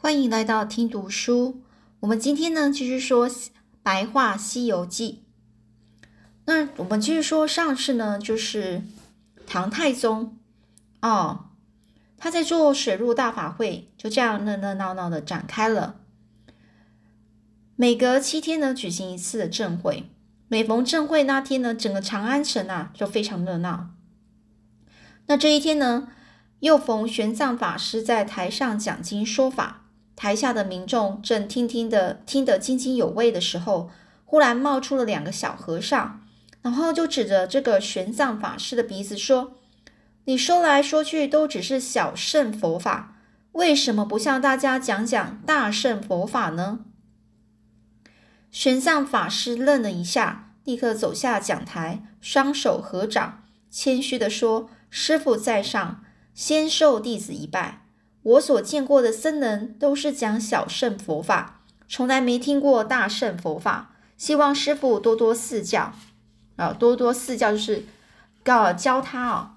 欢迎来到听读书。我们今天呢继续说《白话西游记》。那我们继续说上次呢，就是唐太宗哦，他在做水陆大法会，就这样热热闹闹的展开了。每隔七天呢，举行一次的正会。每逢正会那天呢，整个长安城啊就非常热闹。那这一天呢，又逢玄奘法师在台上讲经说法，台下的民众正听听的听得津津有味的时候，忽然冒出了两个小和尚，然后就指着这个玄奘法师的鼻子说：“你说来说去都只是小乘佛法，为什么不向大家讲讲大乘佛法呢？”玄奘法师愣了一下，立刻走下讲台，双手合掌，谦虚地说：“师傅在上，先受弟子一拜。我所见过的僧人都是讲小乘佛法，从来没听过大乘佛法。希望师傅多多赐教啊，多多赐教就是告教他哦。”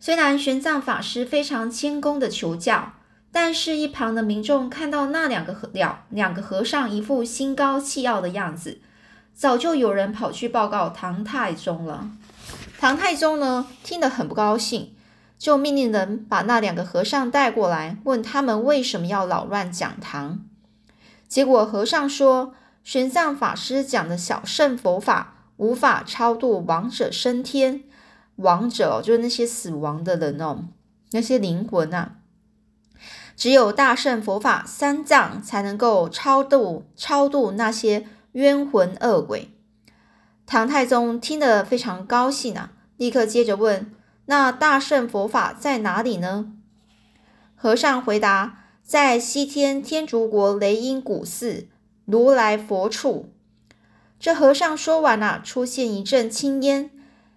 虽然玄奘法师非常谦恭的求教。但是，一旁的民众看到那两个和两两个和尚一副心高气傲的样子，早就有人跑去报告唐太宗了。唐太宗呢，听得很不高兴，就命令人把那两个和尚带过来，问他们为什么要扰乱讲堂。结果和尚说，玄奘法师讲的小乘佛法无法超度亡者升天，亡者就是那些死亡的人哦，那些灵魂啊。只有大圣佛法三藏才能够超度超度那些冤魂恶鬼。唐太宗听得非常高兴啊，立刻接着问：“那大圣佛法在哪里呢？”和尚回答：“在西天天竺国雷音古寺如来佛处。”这和尚说完了，出现一阵青烟，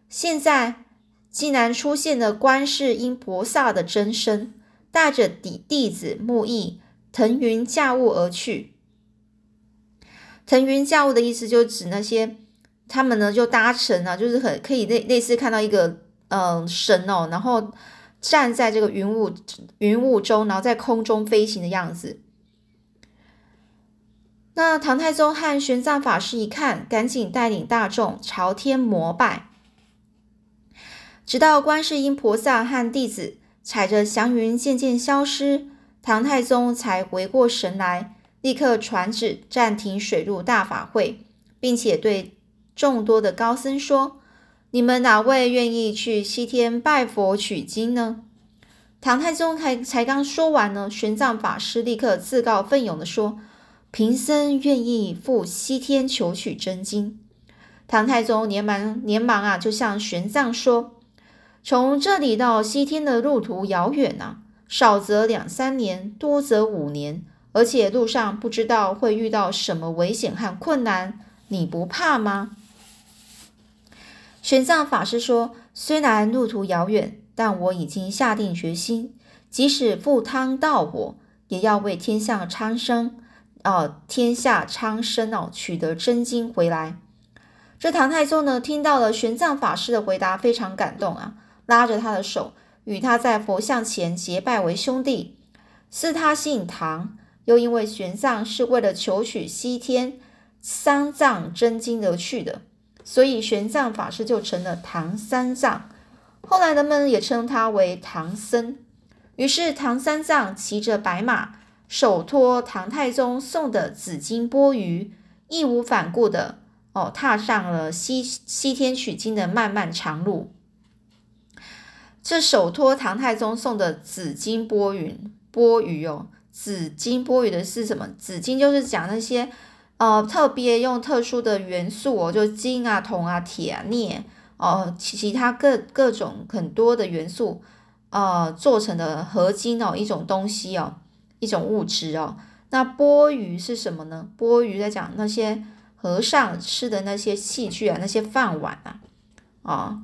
现在竟然出现了观世音菩萨的真身。带着弟弟子木易腾云驾雾而去。腾云驾雾的意思就指那些他们呢就搭乘啊，就是很可以类类似看到一个嗯神哦，然后站在这个云雾云雾中，然后在空中飞行的样子。那唐太宗和玄奘法师一看，赶紧带领大众朝天膜拜，直到观世音菩萨和弟子。踩着祥云渐渐消失，唐太宗才回过神来，立刻传旨暂停水陆大法会，并且对众多的高僧说：“你们哪位愿意去西天拜佛取经呢？”唐太宗才才刚说完呢，玄奘法师立刻自告奋勇的说：“贫僧愿意赴西天求取真经。”唐太宗连忙连忙啊，就向玄奘说。从这里到西天的路途遥远呐，少则两三年，多则五年，而且路上不知道会遇到什么危险和困难，你不怕吗？玄奘法师说：“虽然路途遥远，但我已经下定决心，即使赴汤蹈火，也要为天下苍生，哦，天下苍生哦，取得真经回来。”这唐太宗呢，听到了玄奘法师的回答，非常感动啊。拉着他的手，与他在佛像前结拜为兄弟。是他姓唐，又因为玄奘是为了求取西天三藏真经而去的，所以玄奘法师就成了唐三藏。后来人们也称他为唐僧。于是唐三藏骑着白马，手托唐太宗送的紫金钵盂，义无反顾的哦，踏上了西西天取经的漫漫长路。这手托唐太宗送的紫金钵盂，钵盂哦，紫金钵盂的是什么？紫金就是讲那些呃特别用特殊的元素哦，就金啊、铜啊、铁啊、镍哦，其其他各各种很多的元素呃做成的合金哦，一种东西哦，一种物质哦。那钵盂是什么呢？钵盂在讲那些和尚吃的那些器具啊，那些饭碗啊，啊。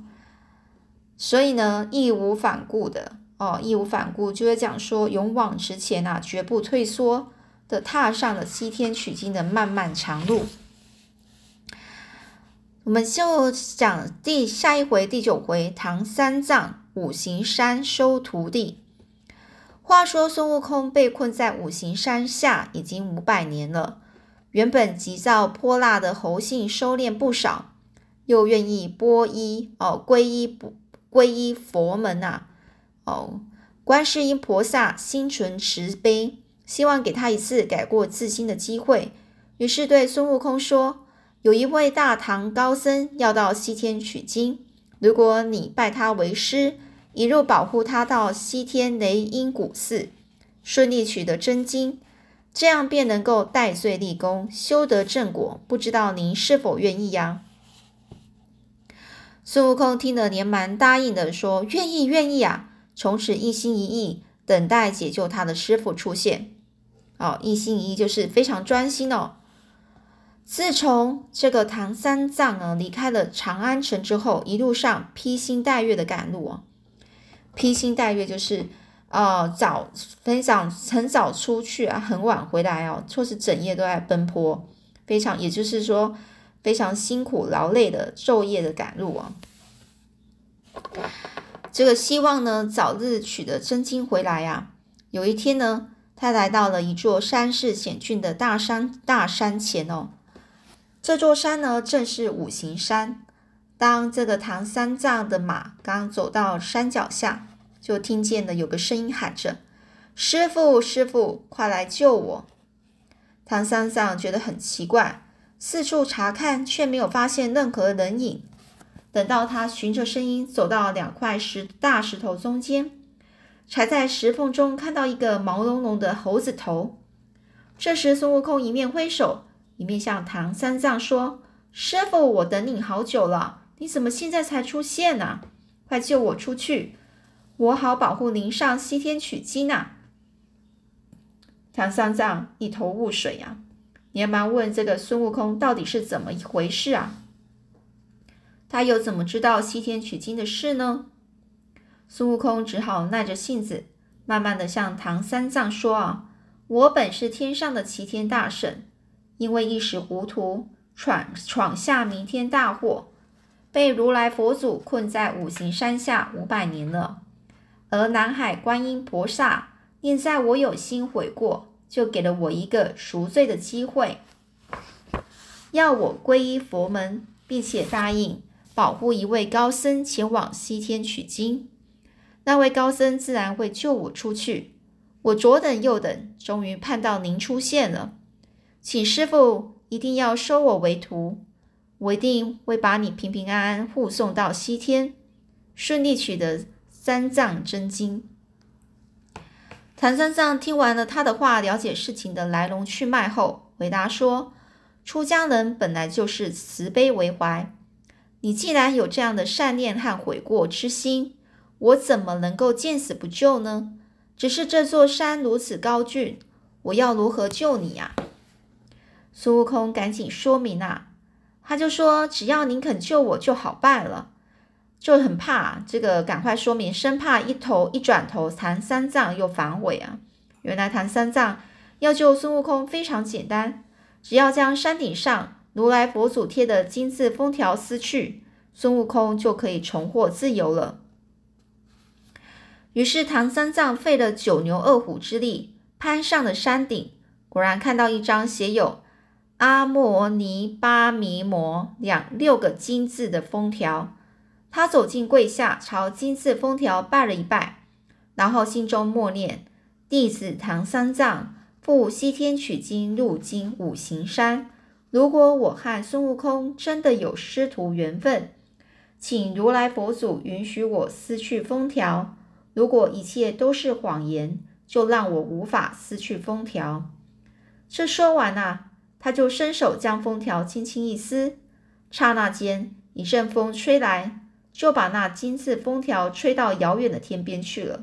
所以呢，义无反顾的哦，义无反顾，就是讲说勇往直前啊，绝不退缩的踏上了西天取经的漫漫长路。我们就讲第下一回第九回，唐三藏五行山收徒弟。话说孙悟空被困在五行山下已经五百年了，原本急躁泼辣的猴性收敛不少，又愿意皈依哦皈依不皈依佛门呐，哦，观世音菩萨心存慈悲，希望给他一次改过自新的机会，于是对孙悟空说：“有一位大唐高僧要到西天取经，如果你拜他为师。”一路保护他到西天雷音古寺，顺利取得真经，这样便能够戴罪立功，修得正果。不知道您是否愿意呀？孙悟空听了，连忙答应的说：“愿意，愿意啊！”从此一心一意等待解救他的师傅出现。哦，一心一意就是非常专心哦。自从这个唐三藏啊离开了长安城之后，一路上披星戴月的赶路啊。披星戴月就是，呃，早非常很早出去啊，很晚回来哦，或是整夜都在奔波，非常也就是说非常辛苦劳累的昼夜的赶路啊。这个希望呢早日取得真经回来呀。有一天呢，他来到了一座山势险峻的大山大山前哦。这座山呢正是五行山。当这个唐三藏的马刚走到山脚下，就听见了有个声音喊着：“师傅，师傅，快来救我！”唐三藏觉得很奇怪，四处查看，却没有发现任何人影。等到他循着声音走到两块石大石头中间，才在石缝中看到一个毛茸茸的猴子头。这时，孙悟空一面挥手，一面向唐三藏说：“师傅，我等你好久了。”你怎么现在才出现呢？快救我出去，我好保护您上西天取经呢！唐三藏一头雾水呀，连忙问这个孙悟空到底是怎么一回事啊？他又怎么知道西天取经的事呢？孙悟空只好耐着性子，慢慢的向唐三藏说啊：“我本是天上的齐天大圣，因为一时糊涂，闯闯下弥天大祸。”被如来佛祖困在五行山下五百年了，而南海观音菩萨念在我有心悔过，就给了我一个赎罪的机会，要我皈依佛门，并且答应保护一位高僧前往西天取经。那位高僧自然会救我出去。我左等右等，终于盼到您出现了，请师傅一定要收我为徒。我一定会把你平平安安护送到西天，顺利取得三藏真经。唐三藏听完了他的话，了解事情的来龙去脉后，回答说：“出家人本来就是慈悲为怀，你既然有这样的善念和悔过之心，我怎么能够见死不救呢？只是这座山如此高峻，我要如何救你呀？”孙悟空赶紧说明啊。他就说：“只要您肯救我就好办了。”就很怕这个，赶快说明，生怕一头一转头，唐三藏又反悔啊。原来唐三藏要救孙悟空非常简单，只要将山顶上如来佛祖贴的金字封条撕去，孙悟空就可以重获自由了。于是唐三藏费了九牛二虎之力，攀上了山顶，果然看到一张写有。阿摩尼巴弥摩两六个金字的封条，他走进跪下，朝金字封条拜了一拜，然后心中默念：“弟子唐三藏赴西天取经，路经五行山。如果我和孙悟空真的有师徒缘分，请如来佛祖允许我撕去封条。如果一切都是谎言，就让我无法撕去封条。”这说完啊。他就伸手将封条轻轻一撕，刹那间一阵风吹来，就把那金字封条吹到遥远的天边去了。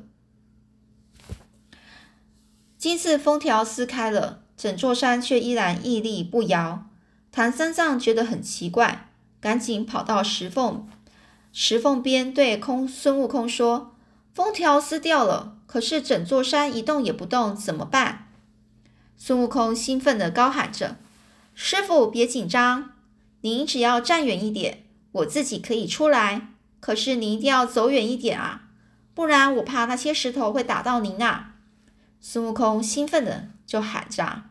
金字封条撕开了，整座山却依然屹立不摇。唐三藏觉得很奇怪，赶紧跑到石缝石缝边，对空孙悟空说：“封条撕掉了，可是整座山一动也不动，怎么办？”孙悟空兴奋地高喊着。师傅，别紧张，您只要站远一点，我自己可以出来。可是您一定要走远一点啊，不然我怕那些石头会打到您啊。孙悟空兴奋的就喊着：“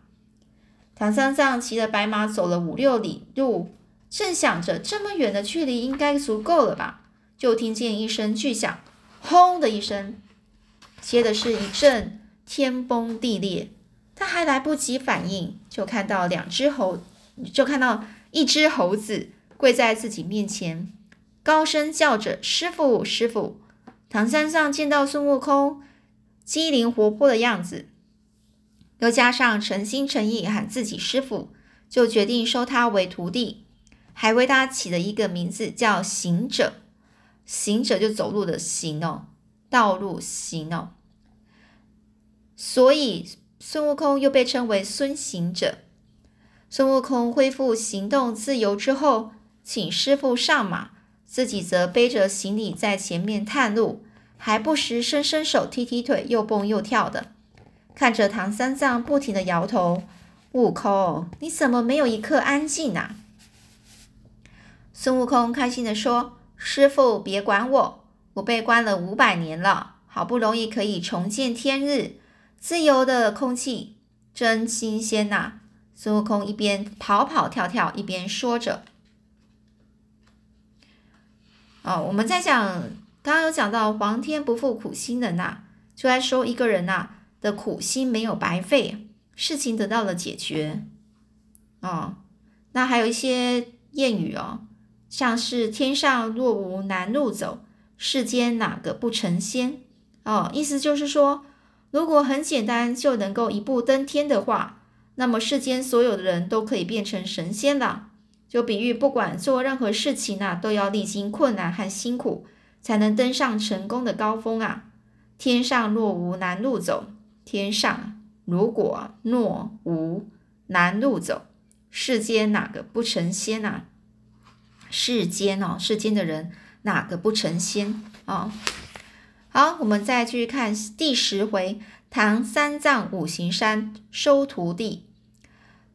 唐三藏骑着白马走了五六里路，正想着这么远的距离应该足够了吧，就听见一声巨响，轰的一声，接的是一阵天崩地裂。他还来不及反应，就看到两只猴，就看到一只猴子跪在自己面前，高声叫着：‘师傅，师傅！’唐三藏见到孙悟空。”机灵活泼的样子，又加上诚心诚意喊自己师傅，就决定收他为徒弟，还为他起了一个名字叫行者。行者就走路的行哦，道路行哦。所以孙悟空又被称为孙行者。孙悟空恢复行动自由之后，请师傅上马，自己则背着行李在前面探路。还不时伸伸手、踢踢腿，又蹦又跳的，看着唐三藏不停的摇头。悟空，你怎么没有一刻安静啊？孙悟空开心的说：“师傅，别管我，我被关了五百年了，好不容易可以重见天日，自由的空气真新鲜呐！”孙悟空一边跑跑跳跳，一边说着：“哦，我们在讲。”刚刚有讲到“皇天不负苦心人”呐，就来说一个人呐的苦心没有白费，事情得到了解决。哦，那还有一些谚语哦，像是“天上若无难路走，世间哪个不成仙”。哦，意思就是说，如果很简单就能够一步登天的话，那么世间所有的人都可以变成神仙了。就比喻不管做任何事情呐，都要历经困难和辛苦。才能登上成功的高峰啊！天上若无难路走，天上如果若无难路走，世间哪个不成仙啊？世间哦，世间的人哪个不成仙啊？好，我们再继续看第十回：唐三藏五行山收徒弟。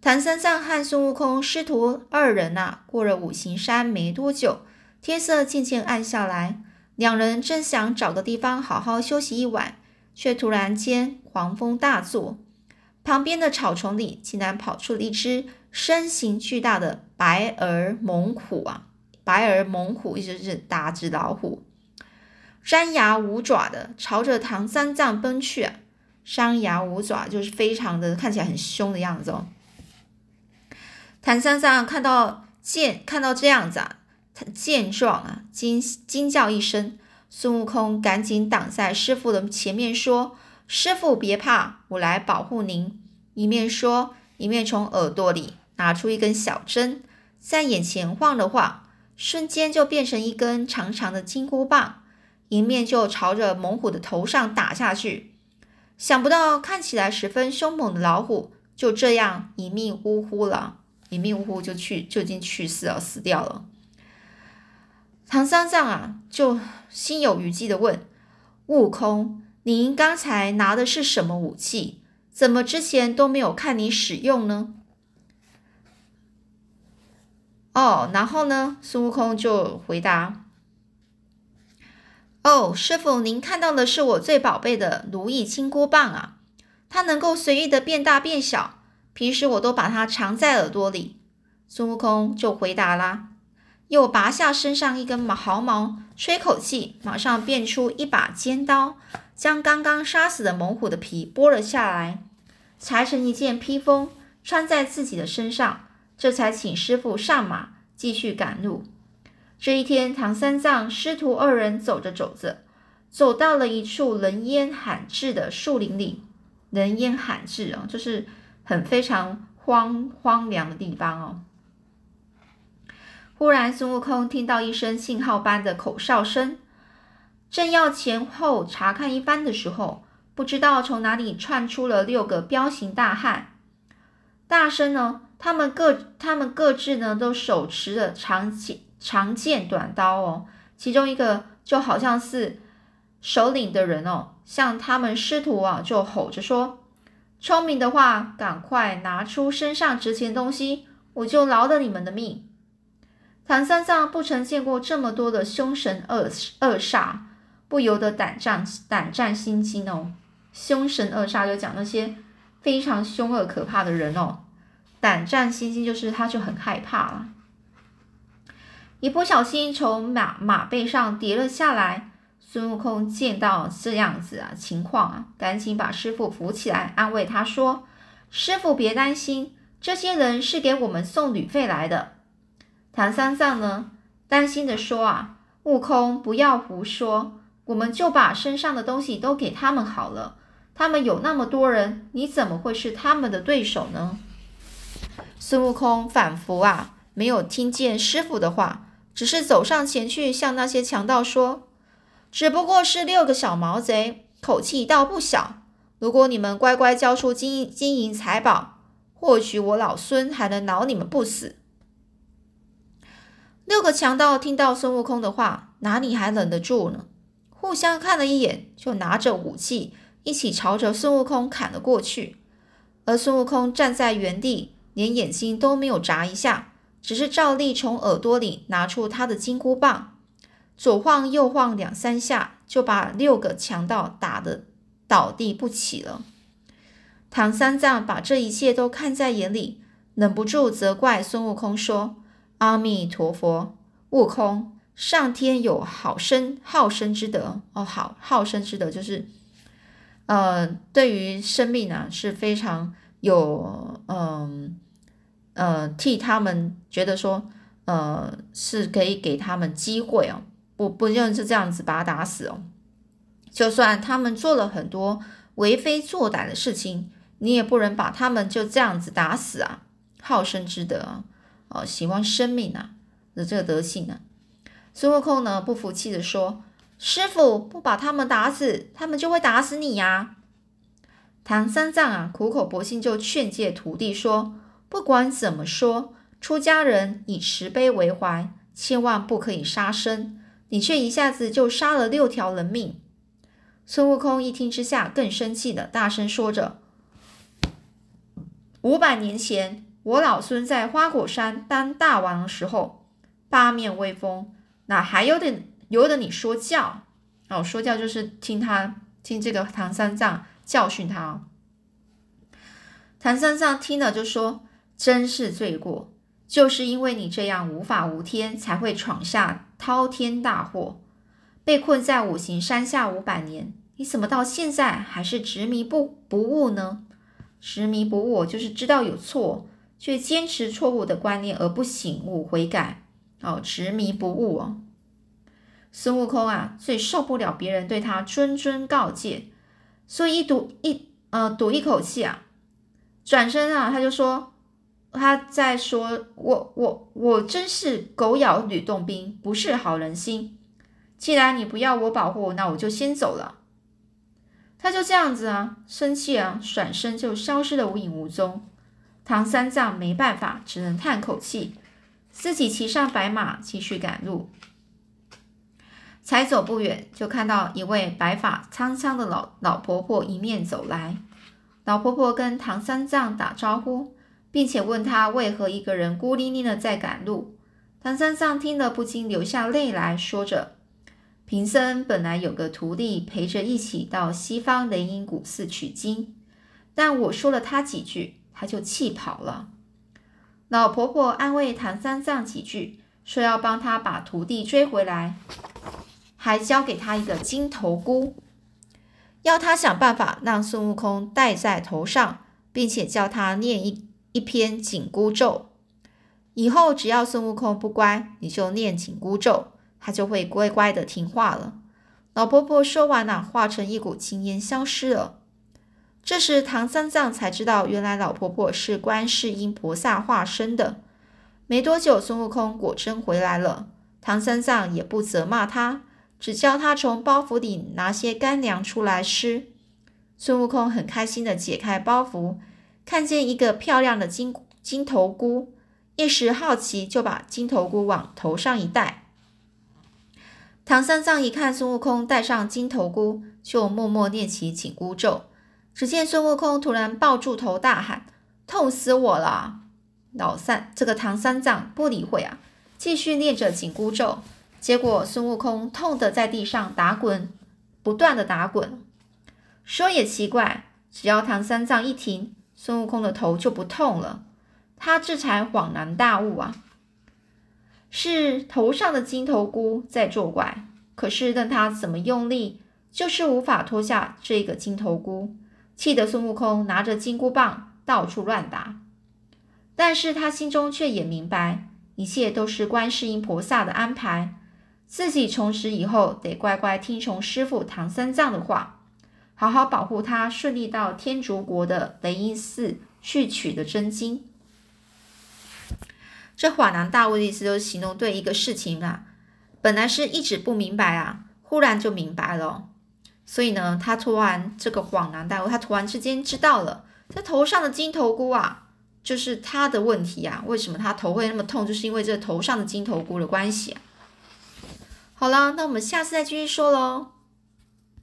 唐三藏和孙悟空师徒二人呐，过了五行山没多久，天色渐渐暗下来。两人正想找个地方好好休息一晚，却突然间狂风大作，旁边的草丛里竟然跑出了一只身形巨大的白耳猛虎啊！白耳猛虎意思是大只老虎，张牙舞爪的朝着唐三藏奔去啊！张牙舞爪就是非常的看起来很凶的样子哦。唐三藏看到见看到这样子啊。他见状啊，惊惊叫一声，孙悟空赶紧挡在师傅的前面，说：“师傅别怕，我来保护您。”一面说，一面从耳朵里拿出一根小针，在眼前晃了晃，瞬间就变成一根长长的金箍棒，迎面就朝着猛虎的头上打下去。想不到看起来十分凶猛的老虎，就这样一命呜呼了，一命呜呼就去就已经去世了，死掉了。唐三藏啊，就心有余悸的问悟空：“您刚才拿的是什么武器？怎么之前都没有看你使用呢？”哦，然后呢？孙悟空就回答：“哦，师傅，您看到的是我最宝贝的如意金箍棒啊，它能够随意的变大变小，平时我都把它藏在耳朵里。”孙悟空就回答啦。又拔下身上一根毛毫毛，吹口气，马上变出一把尖刀，将刚刚杀死的猛虎的皮剥了下来，裁成一件披风，穿在自己的身上，这才请师傅上马，继续赶路。这一天，唐三藏师徒二人走着走着，走到了一处人烟罕至的树林里。人烟罕至啊，就是很非常荒荒凉的地方哦。忽然，孙悟空听到一声信号般的口哨声，正要前后查看一番的时候，不知道从哪里窜出了六个彪形大汉。大声呢，他们各他们各自呢都手持着长剑、长剑、短刀哦。其中一个就好像是首领的人哦，向他们师徒啊就吼着说：“聪明的话，赶快拿出身上值钱东西，我就饶了你们的命。”唐三藏不曾见过这么多的凶神恶恶煞，不由得胆战胆战心惊哦。凶神恶煞，就讲那些非常凶恶可怕的人哦，胆战心惊，就是他就很害怕了。一不小心从马马背上跌了下来，孙悟空见到这样子啊情况啊，赶紧把师傅扶起来，安慰他说：“师傅别担心，这些人是给我们送旅费来的。”唐三藏呢，担心的说：“啊，悟空不要胡说，我们就把身上的东西都给他们好了。他们有那么多人，你怎么会是他们的对手呢？”孙悟空仿佛啊没有听见师傅的话。只是走上前去，向那些强盗说：“只不过是六个小毛贼，口气倒不小。如果你们乖乖交出金金银财宝，或许我老孙还能饶你们不死。”六个强盗听到孙悟空的话，哪里还忍得住呢？互相看了一眼，就拿着武器一起朝着孙悟空砍了过去。而孙悟空站在原地，连眼睛都没有眨一下。只是照例从耳朵里拿出他的金箍棒，左晃右晃两三下，就把六个强盗打得倒地不起了。唐三藏把这一切都看在眼里，忍不住责怪孙悟空说：“阿弥陀佛，悟空，上天有好生好生之德哦，好好生之德就是，呃，对于生命啊是非常有嗯。”呃，替他们觉得说，呃，是可以给他们机会哦，不不就是这样子把他打死哦。就算他们做了很多为非作歹的事情，你也不能把他们就这样子打死啊！好生之德啊，哦，喜欢生命啊的这个德性啊。孙悟空呢不服气的说：“师傅不把他们打死，他们就会打死你呀！”唐三藏啊苦口婆心就劝诫徒弟说。不管怎么说，出家人以慈悲为怀，千万不可以杀生。你却一下子就杀了六条人命。孙悟空一听之下更生气的，大声说着：“五百年前，我老孙在花果山当大王的时候，八面威风，哪还有点由得你说教？哦，说教就是听他听这个唐三藏教训他。唐三藏听了就说。”真是罪过，就是因为你这样无法无天，才会闯下滔天大祸，被困在五行山下五百年。你怎么到现在还是执迷不不悟呢？执迷不悟就是知道有错，却坚持错误的观念而不醒悟悔改。哦，执迷不悟哦。孙悟空啊，最受不了别人对他谆谆告诫，所以一赌一呃赌一口气啊，转身啊，他就说。他在说：“我我我真是狗咬吕洞宾，不是好人心。既然你不要我保护，那我就先走了。”他就这样子啊，生气啊，转身就消失的无影无踪。唐三藏没办法，只能叹口气，自己骑上白马继续赶路。才走不远，就看到一位白发苍苍的老老婆婆迎面走来。老婆婆跟唐三藏打招呼。并且问他为何一个人孤零零的在赶路。唐三藏听了不禁流下泪来说着：“贫僧本来有个徒弟陪着一起到西方雷音古寺取经，但我说了他几句，他就气跑了。”老婆婆安慰唐三藏几句，说要帮他把徒弟追回来，还交给他一个金头箍，要他想办法让孙悟空戴在头上，并且叫他念一。一篇紧箍咒，以后只要孙悟空不乖，你就念紧箍咒，他就会乖乖的听话了。老婆婆说完了，化成一股青烟消失了。这时唐三藏才知道，原来老婆婆是观世音菩萨化身的。没多久，孙悟空果真回来了。唐三藏也不责骂他，只叫他从包袱里拿些干粮出来吃。孙悟空很开心的解开包袱。看见一个漂亮的金金头箍，一时好奇，就把金头箍往头上一戴。唐三藏一看孙悟空戴上金头箍，就默默念起紧箍咒。只见孙悟空突然抱住头大喊：“痛死我了！”老三这个唐三藏不理会啊，继续念着紧箍咒。结果孙悟空痛得在地上打滚，不断的打滚。说也奇怪，只要唐三藏一停，孙悟空的头就不痛了。他这才恍然大悟啊，是头上的金头箍在作怪。可是任他怎么用力，就是无法脱下这个金头箍，气得孙悟空拿着金箍棒到处乱打。但是他心中却也明白，一切都是观世音菩萨的安排，自己从此以后得乖乖听从师傅唐三藏的话，好好保护他，顺利到天竺国的雷音寺去取得真经。这恍然大悟的意思，就是形容对一个事情啊，本来是一直不明白啊，忽然就明白了。所以呢，他突然这个恍然大悟，他突然之间知道了，这头上的金头箍啊，就是他的问题啊。为什么他头会那么痛？就是因为这头上的金头箍的关系。好了，那我们下次再继续说喽。